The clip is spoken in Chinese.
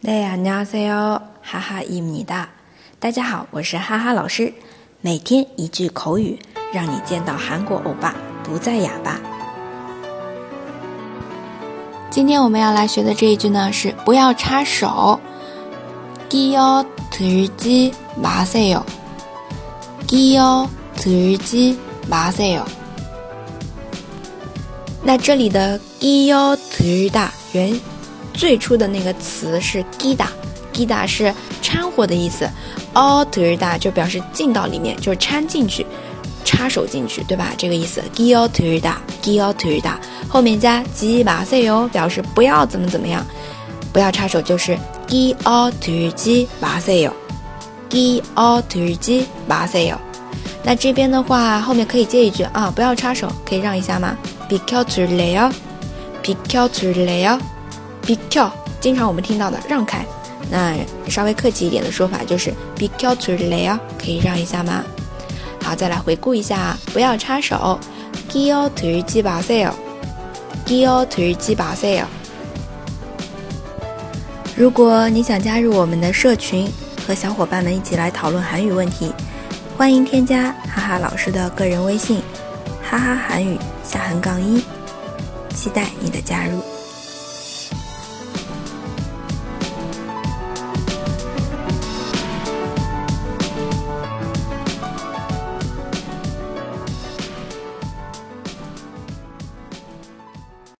네 안녕하세요. 하하입니다. 大家好，我是哈哈老师。每天一句口语，让你见到韩国欧巴不再哑巴。今天我们要来学的这一句呢是不要插手。끼어들지마세 요。 끼어들지마세 요。 那这里的끼어들다原 最初的那个词是 gida。gida 是掺和的意思，altura 就表示进到里面，就是掺进去、插手进去，对吧？这个意思。g i o t u r a g i o t u r a 后面加 g b a s e o 表示不要怎么怎么样，不要插手，就是 g i o t u r g i b a s e o g i o t u r g i b a s e o 那这边的话，后面可以接一句啊，不要插手，可以让一下吗 p i k o t u r l e o p i k o t u r l e o 비켜经常我们听到的让开。那稍微客气一点的说法就是비켜줄래 요， 可以让一下吗？好，再来回顾一下，不要插手。끼어들지마세 요， 끼어들지마세 요。 如果你想加入我们的社群，和小伙伴们一起来讨论韩语问题，欢迎添加哈哈老师的个人微信，哈哈韩语下横杠一，期待你的加入。